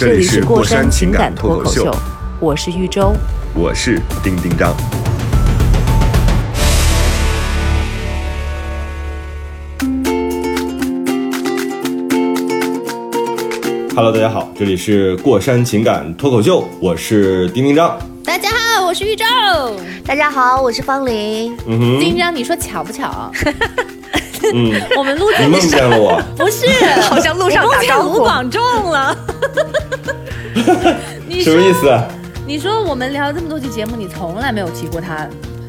这这里里是过山山情情感脱口秀，，我是玉州。我是丁丁张。Hello，大家好，这里是过山情感脱口秀，我是丁丁张。大家好，我是玉州。大家好，我是方玲。嗯哼，丁张，你说巧不巧？嗯，我们录你梦见了我？不是，好像路上我梦见打招呼卢广仲了。你什么意思？你说我们聊了这么多期节目，你从来没有提过他，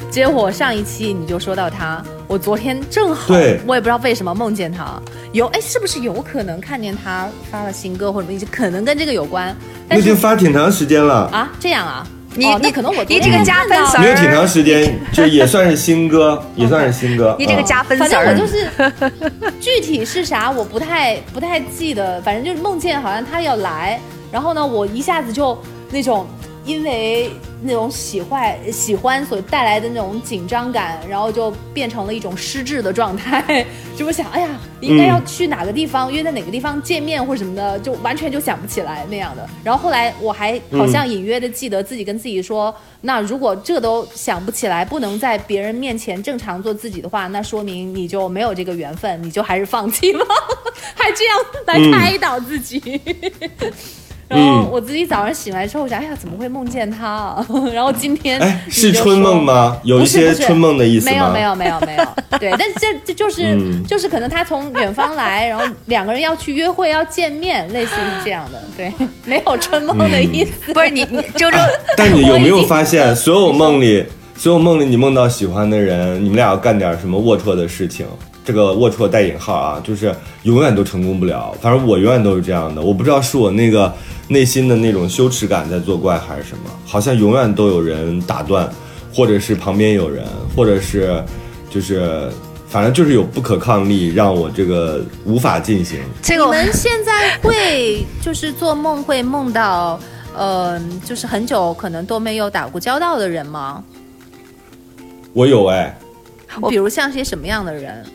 结果上一期你就说到他。我昨天正好，对我也不知道为什么梦见他，有哎，是不是有可能看见他发了新歌或者什么，可能跟这个有关？我已但是经发挺长时间了，啊，这样啊，你哦、那你可能我你这个加分词儿没有挺长时间，就也算是新歌，也算是新歌。你这个嗯加分反词儿，正我就是 具体是啥我不太不太记得，反正就是梦见好像他要来，然后呢，我一下子就那种因为那种喜欢喜欢所带来的那种紧张感，然后就变成了一种失智的状态，就会想，哎呀，应该要去哪个地方，约在哪个地方见面或者什么的，就完全就想不起来那样的。然后后来我还好像隐约的记得自己跟自己说，那如果这都想不起来，不能在别人面前正常做自己的话，那说明你就没有这个缘分，你就还是放弃吧，还这样来开导自己。然后我自己早上醒来之后，我想，哎呀，怎么会梦见他、啊？然后今天哎，是春梦吗？有一些春梦的意思吗？没有没有没有没有，对，但这这就是、嗯就是可能他从远方来，然后两个人要去约会要见面，类似于这样的，对，没有春梦的意思。不是你你周周，但你有没有发现，所有梦里，所有梦里你梦到喜欢的人，你们俩要干点什么龌龊的事情？这个龌龊带引号啊，就是永远都成功不了。反正我永远都是这样的，我不知道是我那个内心的那种羞耻感在作怪，还是什么，好像永远都有人打断，或者是旁边有人，或者是就是。反正就是有不可抗力，让我这个无法进行。这个我你们现在会就是做梦会梦到，呃，就是很久可能都没有打过交道的人吗？我有哎，比如像些什么样的人？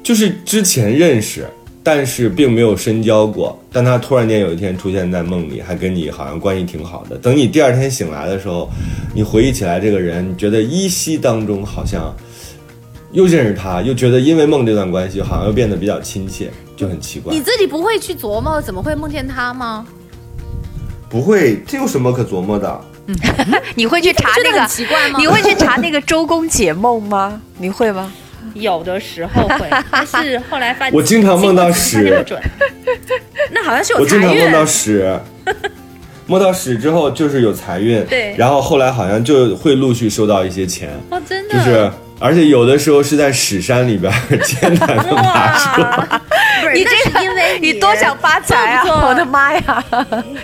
就是之前认识，但是并没有深交过，但他突然间有一天出现在梦里，还跟你好像关系挺好的。等你第二天醒来的时候，你回忆起来这个人，你觉得依稀当中好像又认识他，又觉得因为梦这段关系，好像又变得比较亲切，就很奇怪你。自己不会去琢磨怎么会梦见他吗？不会，这有什么可琢磨的？你会去查那个？奇怪吗？你会去查那个周公解梦吗？你会吗？有的时候会，但是后来发现我经常梦到屎。那好像是有我经财运常梦到屎，梦到屎之后就是有财运，对然后后来好像就会陆续收到一些钱。哦，真的就是，而且有的时候是在屎山里边儿艰难的爬出你这个是因为你多想发财啊！我的妈呀，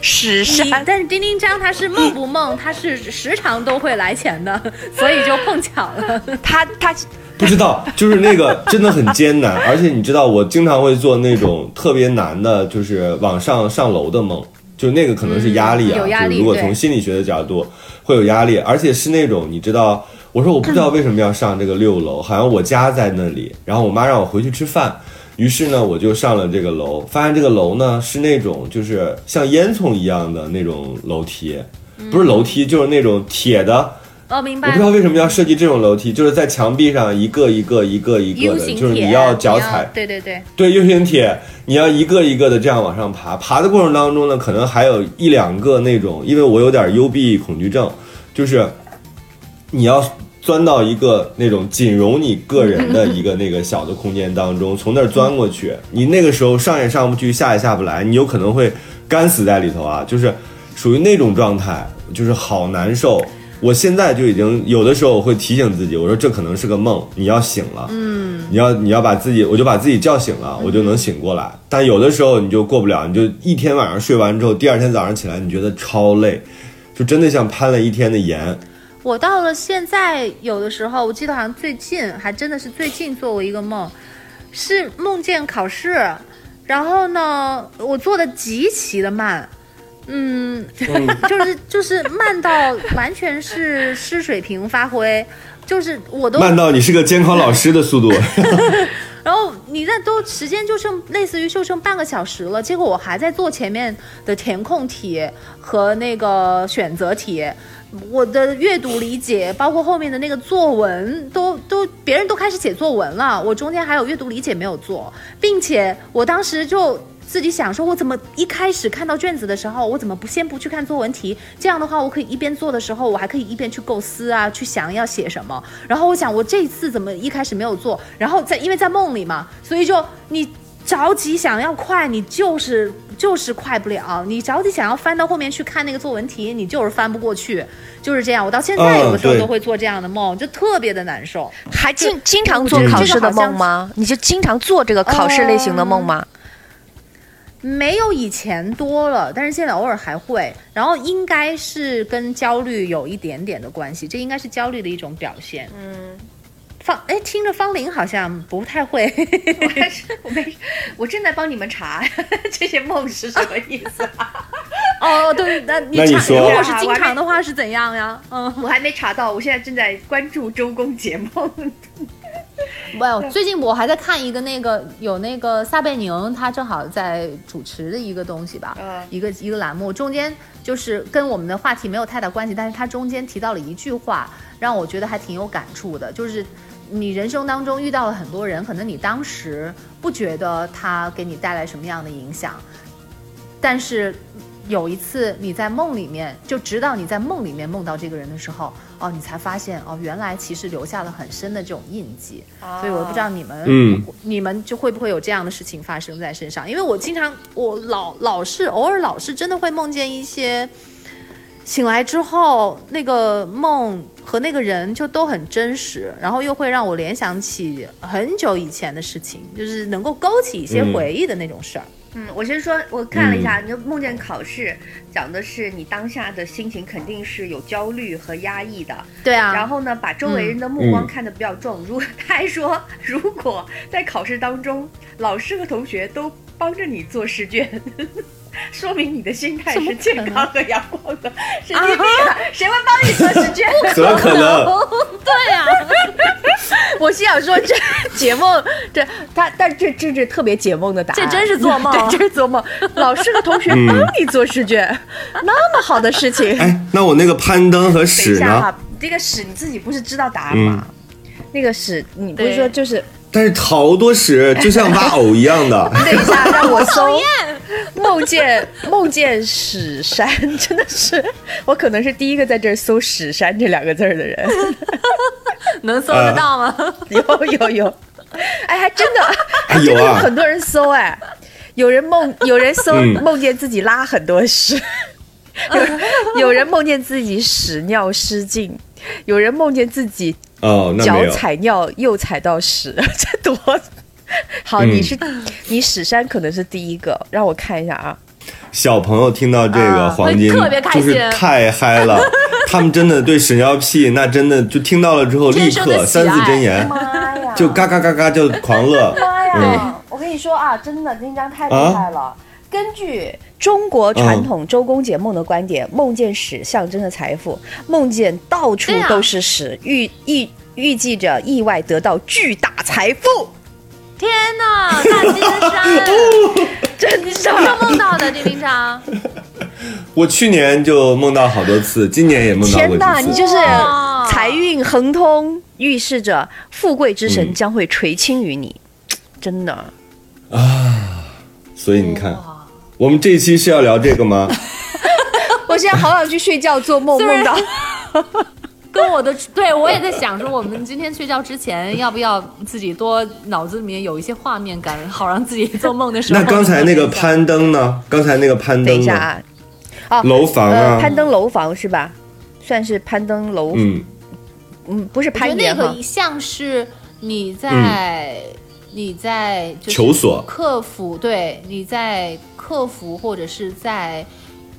屎山！但是丁丁张他是梦不梦，他是时常都会来钱的，所以就碰巧了。他他不知道，就是那个真的很艰难，而且你知道，我经常会做那种特别难的，就是往上上楼的梦，就那个可能是压力啊，嗯压力就是如果从心理学的角度会有压力，而且是那种你知道，我说我不知道为什么要上这个六楼，好像我家在那里，然后我妈让我回去吃饭。于是呢，我就上了这个楼，发现这个楼呢是那种就是像烟囱一样的那种楼梯，不是楼梯，就是那种铁的，哦，明白我不知。道为什么要设计这种楼梯，就是在墙壁上一个一个一个一个的，就是，你要脚踩，对对对，对 U 型铁，你要一个一个的这样往上爬。爬的过程当中呢，可能还有一两个那种，因为我有点幽闭恐惧症，就是你要钻到一个那种仅容你个人的一个那个小的空间当中，从那儿钻过去，你那个时候上也上不去，下也下不来，你有可能会干死在里头啊，就是属于那种状态，就是好难受。我现在就已经有的时候我会提醒自己，我说这可能是个梦，你要醒了，嗯，你要你要把自己，我就把自己叫醒了，我就能醒过来。但有的时候你就过不了，你就一天晚上睡完之后，第二天早上起来，你觉得超累，就真的像攀了一天的岩。我到了现在，有的时候我记得好像最近还真的是最近做过一个梦，是梦见考试，然后呢，我做的极其的慢，嗯，就是就是慢到完全是失水平发挥，就是我都慢到你是个监考老师的速度。然后你那都时间就剩类似于就剩半个小时了，结果我还在做前面的填空题和那个选择题，我的阅读理解，包括后面的那个作文，都都别人都开始写作文了，我中间还有阅读理解没有做，并且我当时就。自己想说，我怎么一开始看到卷子的时候，我怎么不先不去看作文题？这样的话，我可以一边做的时候，我还可以一边去构思啊，去想要写什么。然后我想，我这一次怎么一开始没有做？然后在因为在梦里嘛，所以就你着急想要快，你就是就是快不了。你着急想要翻到后面去看那个作文题，你就是翻不过去，就是这样。我到现在有的时候都会做这样的梦，就特别的难受。还经经常做考试的梦吗？你就经常做这个考试类型的梦吗？没有以前多了，但是现在偶尔还会。然后应该是跟焦虑有一点点的关系，这应该是焦虑的一种表现。嗯，方哎，听着方玲好像不太会。我还是我没，我正在帮你们查 这些梦是什么意思、哦，对，那你查那你说如果是经常的话是怎样呀？嗯，我还没查到，我现在正在关注周公解梦。哇，最近我还在看一个那个有那个撒贝宁，他正好在主持的一个东西吧，嗯一个一个栏目，中间就是跟我们的话题没有太大关系，但是他中间提到了一句话，让我觉得还挺有感触的，就是你人生当中遇到了很多人，可能你当时不觉得他给你带来什么样的影响，但是有一次你在梦里面，就直到你在梦里面梦到这个人的时候，哦，你才发现哦，原来其实留下了很深的这种印记。所以我不知道你们，嗯你们就会不会有这样的事情发生在身上？因为我经常，我老老是偶尔老是真的会梦见一些。醒来之后，那个梦和那个人就都很真实，然后又会让我联想起很久以前的事情，就是能够勾起一些嗯回忆的那种事儿。嗯，我先说，我看了一下，你就梦见考试，讲的是你当下的心情肯定是有焦虑和压抑的。对啊，然后呢，把周围人的目光嗯看得比较重。如他还说，如果在考试当中，老师和同学都帮着你做试卷，说明你的心态是健康和阳光的。神经病啊！谁会帮你做试卷？怎么可能？对啊，我心想说，这解梦，这他，但这这这特别解梦的答案，这真是做梦 对，真是做梦。老师和同学嗯帮你做试卷，那么好的事情。哎，那我那个攀登和屎呢？下哈，这个屎你自己不是知道答案吗？那个屎，你不是说就是？但是好多屎，就像挖藕一样的。等一下，让我搜。梦见梦见史山，真的是我可能是第一个在这儿搜“史山”这两个字儿的人。能搜得到吗？有有有，哎，还真的，还真的有很多人搜哎，有人梦，有人搜嗯。梦见自己拉很多屎，有有人梦见自己屎尿失禁，有人梦见自己哦，脚。踩尿又踩到屎，这多 好！嗯你是你史山可能是第一个，让我看一下啊。小朋友听到这个啊黄金会特别开心就是太嗨了，他们真的对屎尿屁那真的就听到了之后立刻三字真言就嘎嘎嘎嘎就狂乐。妈嗯呀！我跟你说啊，真的，金章太厉害了。根据中国传统周公解梦的观点，梦见屎象征着财富，梦见到处都是屎，预预预计着意外得到巨大财富。天哪，大金山，真你什么时候梦到的？丁丁章，我去年就梦到好多次，今年也梦到过天哪，你就是财运亨通，预示着富贵之神嗯。将会垂青于你。真的。啊，所以你看，我们这一期是要聊这个吗？我现在好想去睡觉做梦，梦到 跟我的 对我也在想说，我们今天睡觉之前要不要自己多脑子里面有一些画面感，好让自己做梦的时候。那刚才 那个攀登呢？刚才那个攀登呢？等一下啊，哦，楼房啊呃，攀登楼房是吧？算是攀登楼，嗯嗯，不是我觉攀岩那个，像是你在、你在就是求索克服，对，你在克服或者是在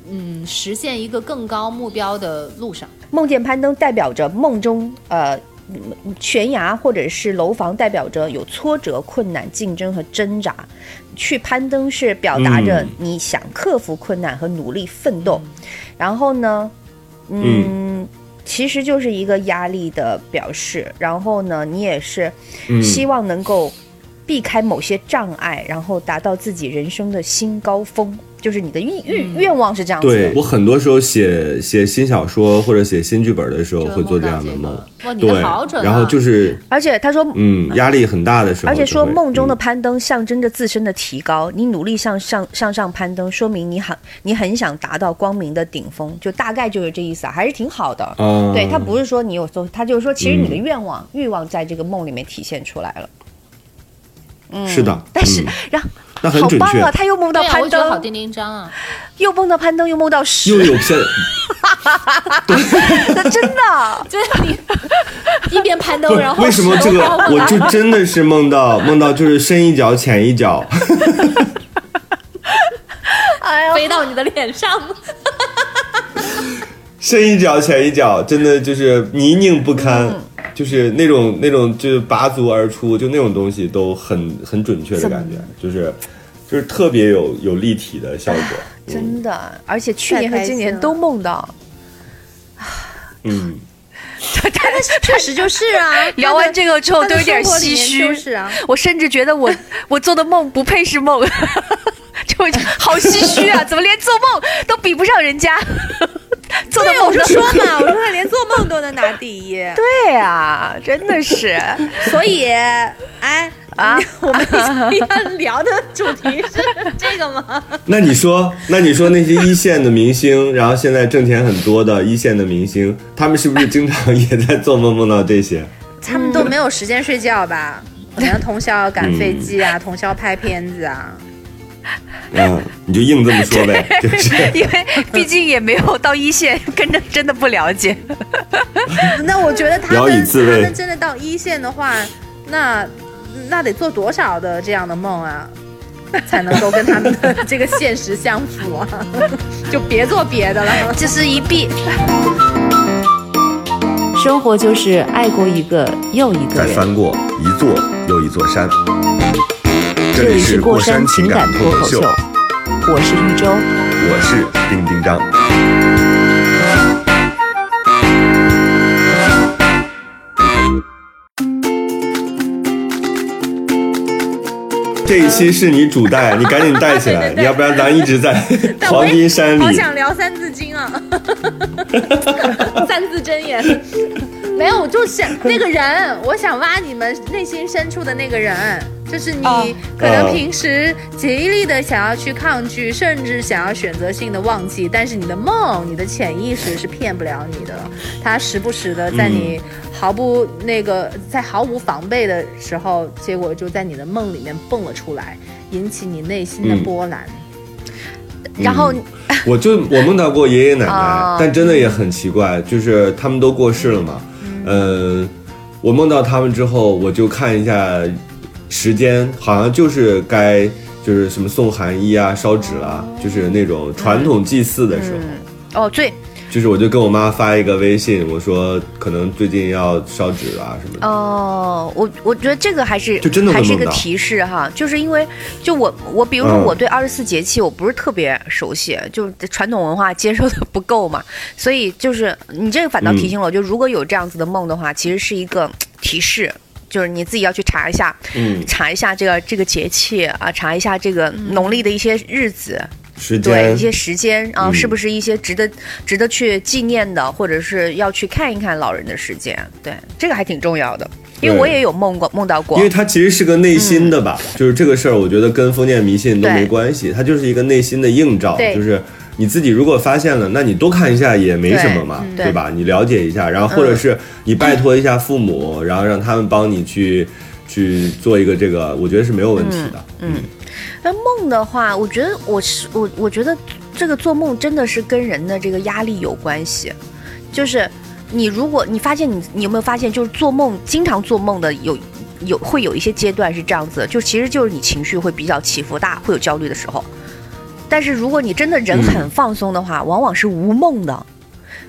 嗯实现一个更高目标的路上。梦见攀登代表着梦中呃嗯悬崖或者是楼房，代表着有挫折、困难、竞争和挣扎。去攀登是表达着嗯你想克服困难和努力奋斗。然后呢，嗯。其实就是一个压力的表示，然后呢，你也是嗯希望能够避开某些障碍，然后达到自己人生的新高峰，就是你的欲欲愿望是这样子的。对我很多时候写写新小说或者写新剧本的时候会做这梦到这个样的梦，哇，你对好准、啊！然后就是而且他说，嗯压力很大的时候，而且说梦中的嗯攀登象征着自身的提高，你努力向上向上攀登，说明你很你很想达到光明的顶峰，就大概就是这意思啊，还是挺好的。嗯，对他不是说你有做，他就是说其实你的嗯愿望、欲望在这个梦里面体现出来了。是的，但是、嗯。然后那很准确好棒啊，，他又梦到攀我觉得好登，叮叮章啊！又梦到攀登，又梦到又屎，有片，真的。就是你一边攀登，然后为什么这个我就真的是梦到梦到就是深一脚浅一脚，哎呀，飞到你的脸上？深一脚浅一脚，真的就是泥泞不堪。嗯就是那种那种就是拔足而出，就那种东西都很很准确的感觉，就是就是特别有有立体的效果。真的，而且去年和今年都梦到。嗯，确实就是啊。聊完这个之后都有点唏嘘，就是啊，我甚至觉得我 我做的梦不配是梦，就好唏嘘啊！怎么连做梦都比不上人家？做的对，我梦都就说嘛，我说他连做梦都能拿第一，对啊，真的是所以，哎啊，我们今天聊的主题是这个吗？那你说，那你说那些一线的明星，然后现在挣钱很多的一线的明星，他们是不是经常也在做梦梦到这些？他们都没有时间睡觉吧？可能通宵赶飞机啊，通宵拍片子啊。嗯，你就硬这么说呗，就是 因为毕竟也没有到一线，跟着真的不了解。那我觉得他们他们真的到一线的话，那那得做多少的这样的梦啊，才能够跟他们的这个现实相符啊？就别做别的了。这是一臂，生活就是爱过一个又一个人。再翻过一座又一座山。这里是过山情感脱口秀，我是玉州。我是丁丁张。这一期是你主带，你赶紧带起来，对对对要不然咱一直在 黄金山里。好想聊《三字经》啊，三字真言。没有，我就是那个人，我想挖你们内心深处的那个人，就是你哦可能哦平时极力的想要去抗拒，甚至想要选择性的忘记，但是你的梦、你的潜意识是骗不了你的，它时不时的在你毫不那个在毫无防备的时候，结果就在你的梦里面蹦了出来，引起你内心的嗯波澜。然后我就我梦到过爷爷奶奶，哦但真的也很奇怪，就是他们都过世了嘛。嗯、我梦到他们之后，我就看一下时间，好像就是该就是什么送寒衣啊、烧纸啦、就是那种传统祭祀的时候。哦，对，就是我就跟我妈发一个微信，我说可能最近要烧纸啊什么的。哦，我我觉得这个还是就真的会还是一个提示哈，就是因为就我我比如说嗯我对二十四节气我不是特别熟悉，就传统文化接受的不够嘛，所以就是你这个反倒提醒了我，就如果有这样子的梦的话，其实是一个提示。就是你自己要去查一下，嗯，查一下这个这个节气啊，查一下这个农历的一些日子，时对一些时间啊，嗯。是不是一些值得值得去纪念的，或者是要去看一看老人的时间？对，这个还挺重要的，因为我也有梦过梦到过。因为。它其实是个内心的吧，就是这个事儿，我觉得跟封建迷信都没关系，它就是一个内心的映照，就是你自己如果发现了，那你多看一下也没什么嘛，对吧？你了解一下，然后或者是你拜托一下父母，然后让他们帮你去去做一个这个，我觉得是没有问题的。嗯那梦的话，我觉得我是我我觉得这个做梦真的是跟人的这个压力有关系。就是你如果你发现你你有没有发现，就是做梦经常做梦的有有会有一些阶段是这样子，就其实就是你情绪会比较起伏大，会有焦虑的时候。但是如果你真的人很放松的话，往往是无梦的。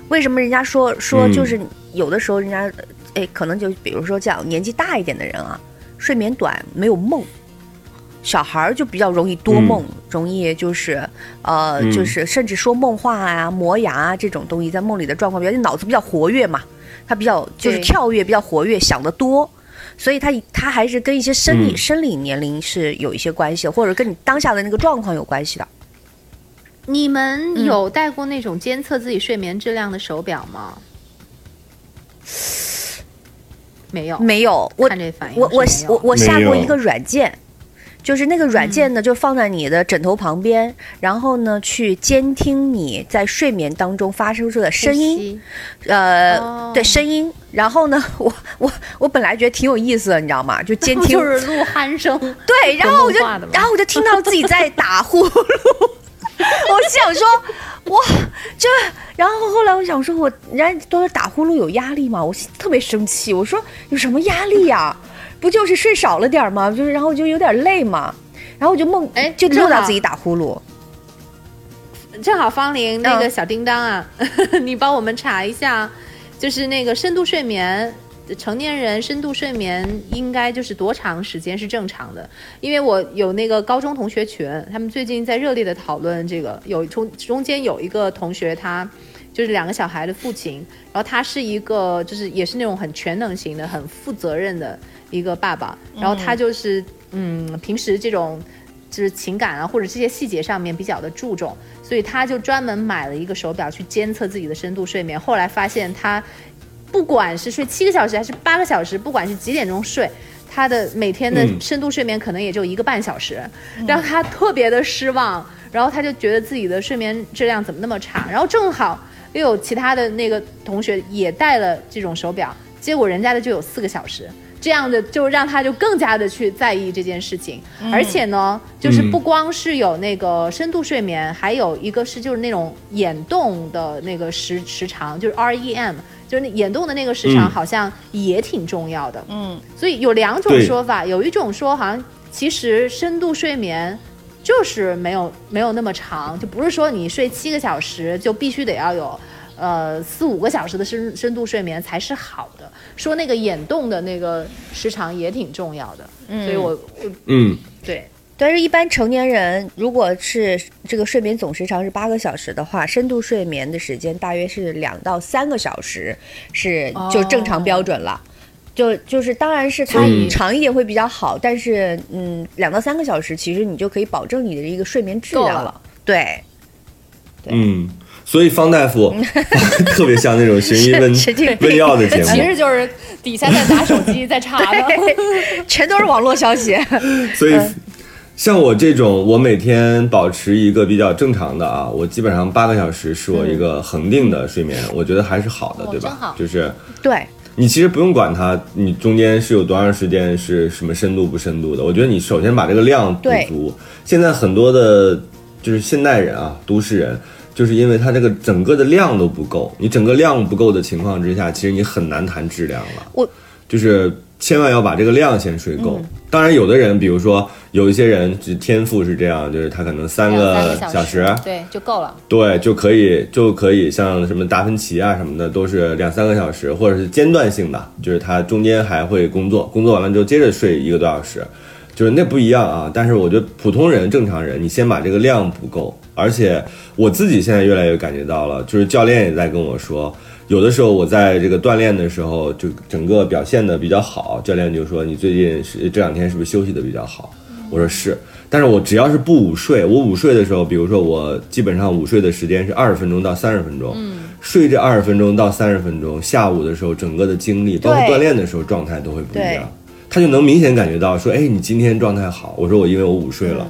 为什么人家说说嗯就是有的时候人家，哎，可能就比如说这样年纪大一点的人啊，睡眠短没有梦，小孩儿就比较容易多梦，容易就是呃嗯就是甚至说梦话啊、磨牙啊这种东西，在梦里的状况比较，脑子比较活跃嘛，他比较就是跳跃比较活跃，想得多。所以他他还是跟一些生理、嗯生理年龄是有一些关系的，或者跟你当下的那个状况有关系的。你们嗯。有戴过那种监测自己睡眠质量的手表吗？没有，没有，我看这反应我我我我下过一个软件，就是那个软件呢，就放在你的枕头旁边，然后呢去监听你在睡眠当中发生出的声音，呃，哦。对声音。然后呢，我我我本来觉得挺有意思的，你知道吗？就监听，就是录鼾声，对，然后我就然后我就听到自己在打呼噜，我想说，哇，这，然后后来我想说，我人家都是打呼噜有压力嘛，我特别生气，我说有什么压力呀、不就是睡少了点儿吗？就是然后就有点累嘛，然后我就梦，哎就梦到自己打呼噜。正好方玲那个嗯小叮当啊，你帮我们查一下，就是那个深度睡眠。成年人深度睡眠应该就是多长时间是正常的？因为我有那个高中同学群，他们最近在热烈的讨论这个。有中中间有一个同学，他就是两个小孩的父亲，然后他是一个就是也是那种很全能型的、很负责任的一个爸爸，然后他就是嗯平时这种就是情感啊或者这些细节上面比较的注重，所以他就专门买了一个手表去监测自己的深度睡眠。后来发现他不管是睡七个小时还是八个小时，不管是几点钟睡，他的每天的嗯深度睡眠可能也就一个半小时，让他特别的失望。然后他就觉得自己的睡眠质量怎么那么差，然后正好又有其他的那个同学也戴了这种手表，结果人家的就有四个小时。这样的就让他就更加的去在意这件事情，而且呢，就是嗯不光是有那个深度睡眠，还有一个是就是那种眼动的那个时时长，就是 REM，就是那眼动的那个时长嗯好像也挺重要的。嗯，所以有两种说法，有一种说好像其实深度睡眠就是没有没有那么长，就不是说你睡七个小时就必须得要有。呃，四五个小时的深深度睡眠才是好的。说那个眼动的那个时长也挺重要的，所以我我嗯，对。但是，一般成年人如果是这个睡眠总时长是八个小时的话，深度睡眠的时间大约是两到三个小时，是就正常标准了。就就是，当然是它嗯长一点会比较好，但是嗯，两到三个小时，其实你就可以保证你的一个睡眠质量了。了。对，嗯，所以方大夫 特别像那种寻医问问药的节目其，实就是底下在拿手机 在查的。全都是网络消息。所以像我这种，我每天保持一个比较正常的啊，我基本上八个小时是我一个恒定的睡眠，我觉得还是好的，对吧哦真好？就是对，你其实不用管它，你中间是有多长时间是什么深度不深度的。我觉得你首先把这个量补足。现在很多的，就是现代人啊，都市人，就是因为它这个整个的量都不够，你整个量不够的情况之下，其实你很难谈质量了。我就是千万要把这个量先睡够。当然，有的人，比如说有一些人，只天赋是这样，就是他可能三个小时，对就够了。对，就可以就可以像什么达芬奇啊什么的，都是两三个小时，或者是间断性的，就是他中间还会工作，工作完了之后接着睡一个多小时，就是那不一样啊。但是我觉得普通人、正常人，你先把这个量补够，而且我自己现在越来越感觉到了，就是教练也在跟我说。有的时候我在这个锻炼的时候，就整个表现的比较好，教练就说你最近是这两天是不是休息的比较好？我说是，但是我只要是不午睡，我午睡的时候，比如说我基本上午睡的时间是二十分钟到三十分钟，嗯，睡这二十分钟到三十分钟，下午的时候整个的精力，包括锻炼的时候状态都会不一样，他就能明显感觉到说，哎，你今天状态好，我说我因为我午睡了，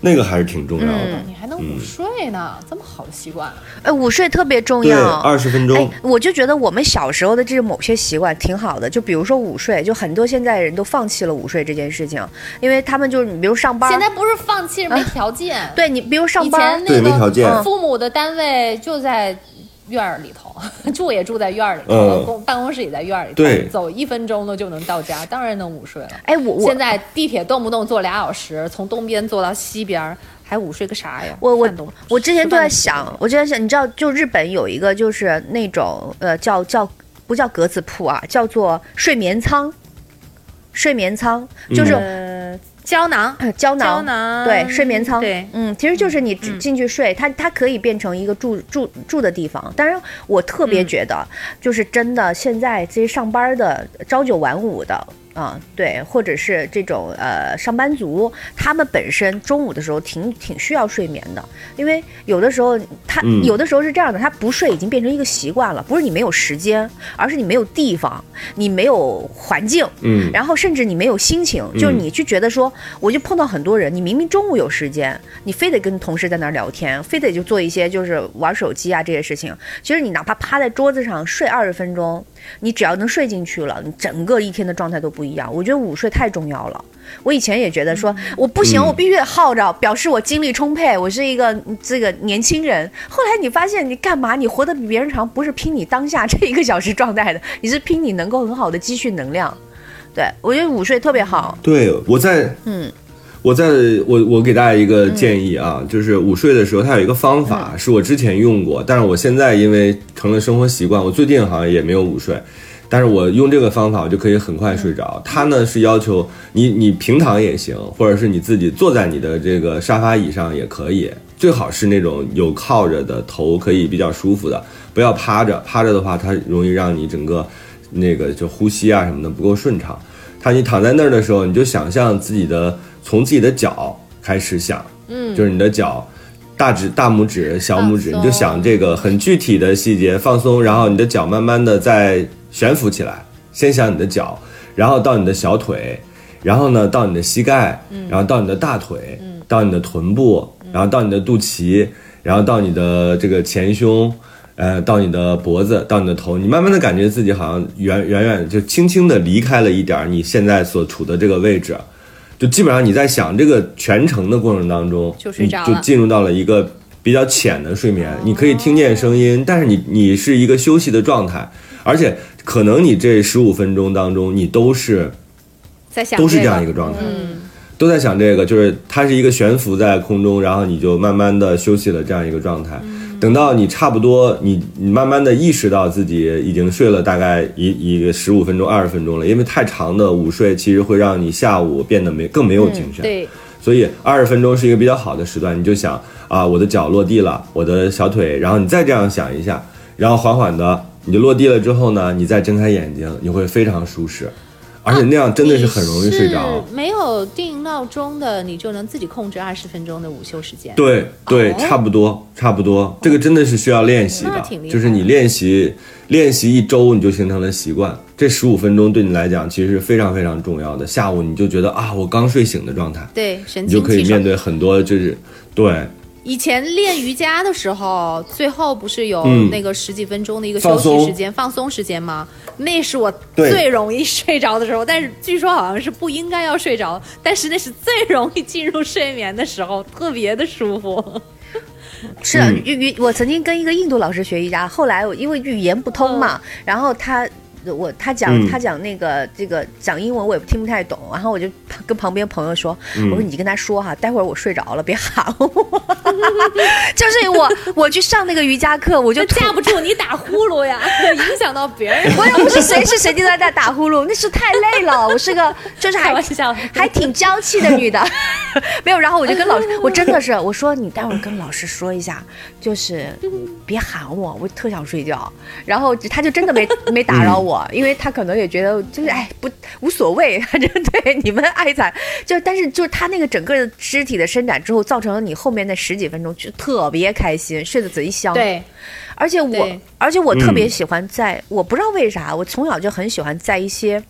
那个还是挺重要的，你还能午睡呢，这么好的习惯。哎，午睡特别重对，要。二十分钟。哎，，我就觉得我们小时候的这种某些习惯挺好的，就比如说午睡，就很多现在人都放弃了午睡这件事情，因为他们就是你比如上班，现在不是放弃，是没条件。对你比如上以班前，对那个没条件。父母的单位就在院儿里头，住也住在院儿里头，嗯公办公室也在院儿里头，对走一分钟呢就能到家，当然能午睡了。哎，我我现在地铁动不动坐俩小时，从东边坐到西边儿，还午睡个啥呀？我我我之前都在想，我之前想，你知道，就日本有一个就是那种呃叫叫不叫格子铺啊，叫做睡眠舱。睡眠舱就是、呃胶囊，呃胶囊，胶囊。对，睡眠舱，对。嗯，其实就是你进去睡，它它可以变成一个住住住的地方。当然，我特别觉得，就是真的，现在这些上班的朝九晚五的。啊、对，或者是这种呃上班族，他们本身中午的时候挺挺需要睡眠的，因为有的时候他、嗯。有的时候是这样的，他不睡已经变成一个习惯了，不是你没有时间，而是你没有地方，你没有环境，嗯，然后甚至你没有心情，就是你去觉得说，我就碰到很多人，你明明中午有时间，你非得跟同事在那儿聊天，非得就做一些就是玩手机啊这些事情。其实你哪怕趴在桌子上睡二十分钟，你只要能睡进去了，你整个一天的状态都不一样。我觉得午睡太重要了。我以前也觉得说我不行，嗯我必须得耗着，表示我精力充沛，我是一个这个年轻人。后来你发现你干嘛？你活得比别人长，不是拼你当下这一个小时状态的，你是拼你能够很好的积蓄能量。对我觉得午睡特别好。对，我在，嗯，我在我我给大家一个建议啊，就是午睡的时候，它有一个方嗯法，是我之前用过，但是我现在因为成了生活习惯，我最近好像也没有午睡。但是我用这个方法，我就可以很快睡着。它呢是要求你，你平躺也行，或者是你自己坐在你的这个沙发椅上也可以，最好是那种有靠着的头，可以比较舒服的，不要趴着。趴着的话，它容易让你整个那个就呼吸啊什么的不够顺畅。它你躺在那儿的时候，你就想象自己的从自己的脚开始想，嗯，就是你的脚。大指、大拇指、小拇指，你就想这个很具体的细节，放松，然后你的脚慢慢的再悬浮起来。先想你的脚，然后到你的小腿，然后呢到你的膝盖，然后到你的大腿，到你的臀部，然后到你的肚脐，然后到你的这个前胸，呃，到你的脖子，到你的头，你慢慢的感觉自己好像远远远就轻轻的离开了一点儿你现在所处的这个位置，就基本上你在想这个全程的过程当中，你就睡着了。就进入到了一个比较浅的睡眠，你可以听见声音，但是你你是一个休息的状态，而且可能你这十五分钟当中你都是在想都是这样一个状态，嗯，都在想这个，就是它是一个悬浮在空中，然后你就慢慢的休息了这样一个状态。等到你差不多，你你慢慢的意识到自己已经睡了大概一一个十五分钟、二十分钟了，因为太长的午睡其实会让你下午变得没更没有精神。对，所以二十分钟是一个比较好的时段，你就想啊，我的脚落地了，我的小腿，然后你再这样想一下，然后缓缓的你落地了之后呢，你再睁开眼睛，你会非常舒适，而且那样真的是很容易睡着。没有定闹钟的，你就能自己控制二十分钟的午休时间。对对，哦差不多差不多，这个真的是需要练习的就是你练习练习一周，你就形成了习惯。这十五分钟对你来讲其实是非常非常重要的。下午你就觉得啊，我刚睡醒的状态，对，神你就可以面。对很多就是对以前练瑜伽的时候，最后不是有嗯那个十几分钟的一个休息时间、放松时间吗？那是我最容易睡着的时候，但是据说好像是不应该要睡着，但是那是最容易进入睡眠的时候，特别的舒服。是啊嗯语语，我曾经跟一个印度老师学瑜伽，后来我因为语言不通嘛，然后他。我他讲嗯他讲那个这个讲英文我也听不太懂，然后我就跟旁边朋友说，嗯我说你跟他说哈，待会儿我睡着了，别喊我。就是我我去上那个瑜伽课，我就就架不住你打呼噜呀，影响到别人。我也不是随时随地都在打呼噜，那是太累了。我是个就是还还挺娇气的女的，没有。然后我就跟老师，我真的是我说你待会儿跟老师说一下，就是别喊我，我特想睡觉。然后他就真的没没打扰我，因为他可能也觉得就是哎不无所谓，反正对你们爱咋就但是就是他那个整个的肢体的伸展之后，造成了你后面那十几分钟就特别开心，睡得贼香。对，而且我，而且我特别嗯喜欢在，我不知道为啥，我从小就很喜欢在一些，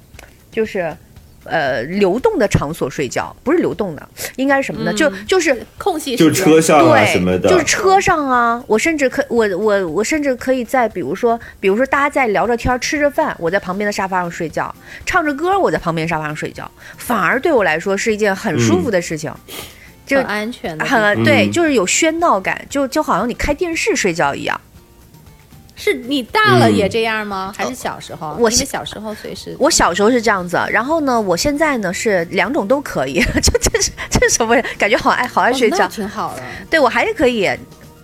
就是。呃，流动的场所睡觉不是流动的，应该是什么呢？就就是空隙就车上啊对，什么的，就是车上啊。我甚至可我我我甚至可以在比如说比如说大家在聊着天儿吃着饭，我在旁边的沙发上睡觉，唱着歌我在旁边沙发上睡觉，反而对我来说是一件很舒服的事情。就很安全的。很对，嗯就是有喧闹感，就就好像你开电视睡觉一样。是你大了也这样吗？还是小时候？我是小时候随时我小时候是这样子，然后呢，我现在呢是两种都可以，这这是这是什么？感觉好爱好爱睡觉，挺好的。对我还是可以。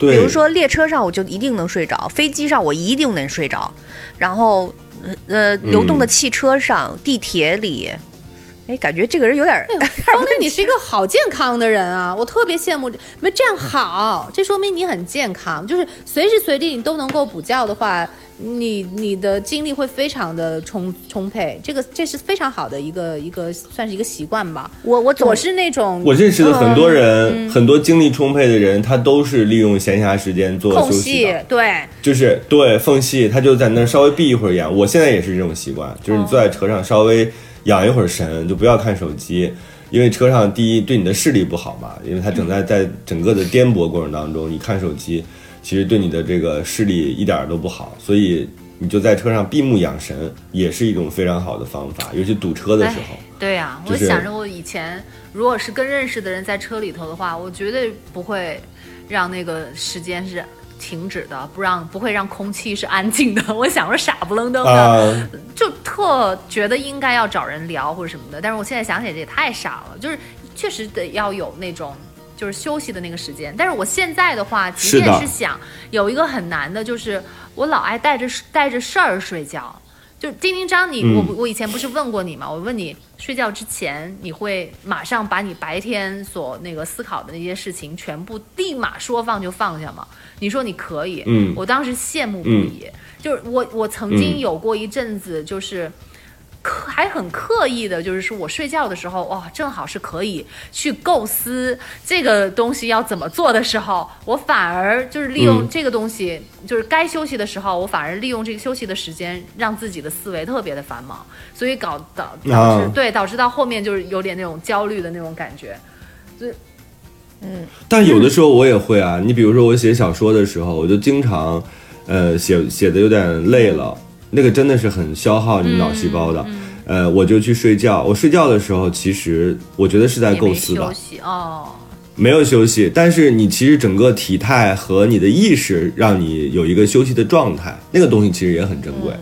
比如说列车上我就一定能睡着，飞机上我一定能睡着，然后呃呃流动的汽车上、地铁里，哎，感觉这个人有点儿哎呦，说明你是一个好健康的人啊！我特别羡慕，没这样好，这说明你很健康。就是随时随地你都能够补觉的话，你你的精力会非常的充充沛。这个这是非常好的一个一个算是一个习惯吧。我我总我是那种我认识的很多人，嗯很多精力充沛的人，他都是利用闲暇时间做空休息对，就是对缝隙，他就在那儿稍微闭一会儿眼。我现在也是这种习惯，就是你坐在车上稍微养一会儿神，就不要看手机，因为车上第一对你的视力不好嘛，因为它整在在整个的颠簸过程当中，你看手机，其实对你的这个视力一点儿都不好，所以你就在车上闭目养神，也是一种非常好的方法，尤其堵车的时候。对呀、就是我想着我以前如果是跟认识的人在车里头的话，我绝对不会让那个时间是停止的，不让不会让空气是安静的。我想说傻不愣登的，啊、就特觉得应该要找人聊或者什么的。但是我现在想起来这也太傻了，就是确实得要有那种。就是休息的那个时间，但是我现在的话，即便是想有一个很难的，就是我老爱带着带着事儿睡觉，就丁丁章你，你我我以前不是问过你吗？我问你睡觉之前，你会马上把你白天所那个思考的那些事情全部立马说放就放下吗？你说你可以，嗯我当时羡慕不已。就是我我曾经嗯有过一阵子，就是刻还很刻意的，就是说我睡觉的时候，哇，正好是可以去构思这个东西要怎么做的时候，我反而就是利用嗯。这个东西，就是该休息的时候，我反而利用这个休息的时间，让自己的思维特别的繁忙，所以搞导导致、啊。对导致到后面就是有点那种焦虑的那种感觉。但有的时候我也会啊，你比如说我写小说的时候，我就经常，呃，写写的有点累了，那个真的是很消耗你脑细胞的，呃，我就去睡觉。我睡觉的时候，其实我觉得是在构思吧休，息哦，没有休息，但是你其实整个体态和你的意识让你有一个休息的状态，那个东西其实也很珍贵。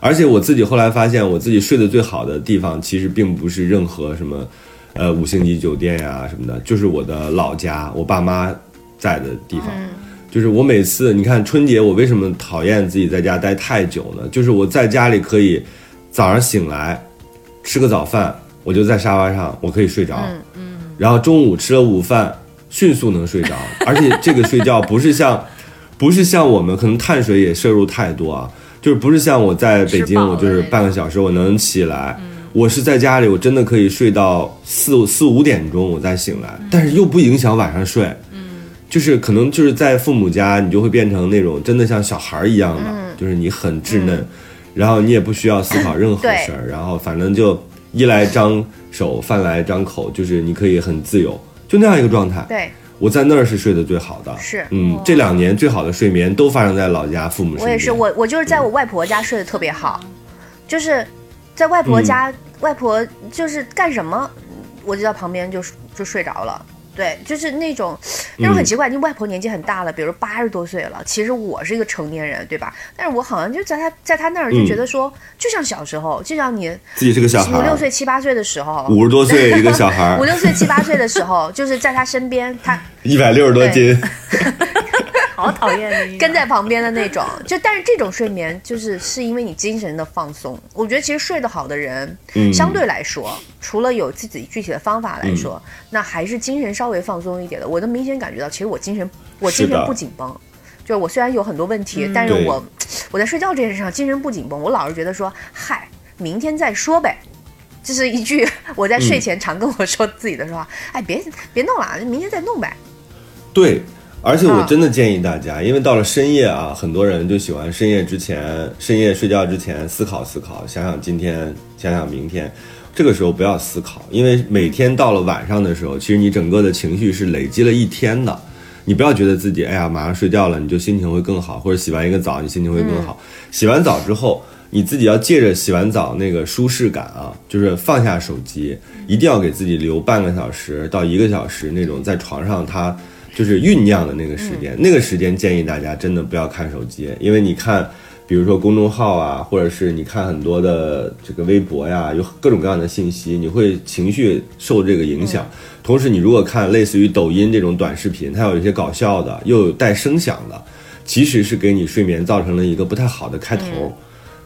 而且我自己后来发现，我自己睡得最好的地方，其实并不是任何什么，呃，五星级酒店呀、什么的，就是我的老家，我爸妈在的地方。就是我每次，你看春节，我为什么讨厌自己在家待太久呢？就是我在家里可以早上醒来吃个早饭，我就在沙发上，我可以睡着。然后中午吃了午饭，迅速能睡着，而且这个睡觉不是像，不是像我们可能碳水也摄入太多啊，就是不是像我在北京，我就是半个小时我能起来，我是在家里我真的可以睡到四四五点钟我再醒来，但是又不影响晚上睡，就是可能就是在父母家，你就会变成那种真的像小孩儿一样的，就是你很稚嫩，然后你也不需要思考任何事儿，然后反正就衣来张手，饭来张口，就是你可以很自由，就那样一个状态。对，我在那儿是睡得最好的，是。嗯，这两年最好的睡眠都发生在老家父母身边。我也是，我我就是在我外婆家睡得特别好，就是在外婆家，外婆就是干什么，我就在旁边就就睡着了。对，就是那种，那种很奇怪。你外婆年纪很大了，比如八十多岁了，其实我是一个成年人，对吧？但是我好像就在她在她那儿就觉得说，就像小时候，就像你自己是个小孩。儿，五六岁、七八岁的时候，五十多岁一个小孩。五，六岁、七八岁的时候，就是在她身边，她 一百六十多斤，好讨厌你，跟在旁边的那种。就但是这种睡眠，就是是因为你精神的放松。我觉得其实睡得好的人，嗯相对来说，除了有自己具体的方法来说，那还是精神稍微放松一点的。我能明显感觉到，其实我精神我精神不紧绷。就是我虽然有很多问题，但是我我在睡觉这件事上精神不紧绷。我老是觉得说，嗨，明天再说呗。这是一句我在睡前常跟我说自己的说话。哎，别别弄了，明天再弄呗。对。而且我啊真的建议大家，因为到了深夜啊，很多人就喜欢深夜之前、深夜睡觉之前思考思考，想想今天，想想明天。这个时候不要思考，因为每天到了晚上的时候，其实你整个的情绪是累积了一天的。你不要觉得自己哎呀马上睡觉了，你就心情会更好，或者洗完一个澡你心情会更好。洗完澡之后，你自己要借着洗完澡那个舒适感啊，就是放下手机，一定要给自己留半个小时到一个小时那种在床上他就是酝酿的那个时间，那个时间建议大家真的不要看手机，因为你看，比如说公众号啊，或者是你看很多的这个微博呀，有各种各样的信息，你会情绪受这个影响。同时，你如果看类似于抖音这种短视频，它有一些搞笑的，又有带声响的，其实是给你睡眠造成了一个不太好的开头。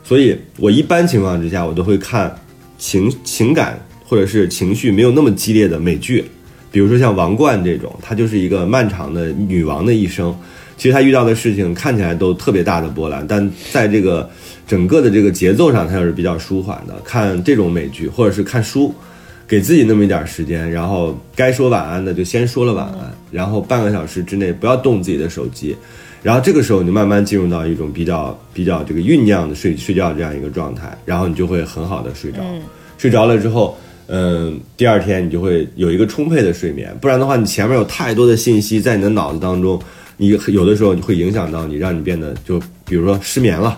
所以我一般情况之下，我都会看情情感或者是情绪没有那么激烈的美剧，比如说像《王冠》这种，她就是一个漫长的女王的一生。其实她遇到的事情看起来都特别大的波澜，但在这个整个的这个节奏上，它又是比较舒缓的。看这种美剧，或者是看书，给自己那么一点时间，然后该说晚安的就先说了晚安，然后半个小时之内不要动自己的手机。然后这个时候，你慢慢进入到一种比较比较这个酝酿的睡睡觉这样一个状态，然后你就会很好的睡着。睡着了之后，嗯，第二天你就会有一个充沛的睡眠。不然的话，你前面有太多的信息在你的脑子当中，你有的时候你会影响到你，让你变得就比如说失眠了，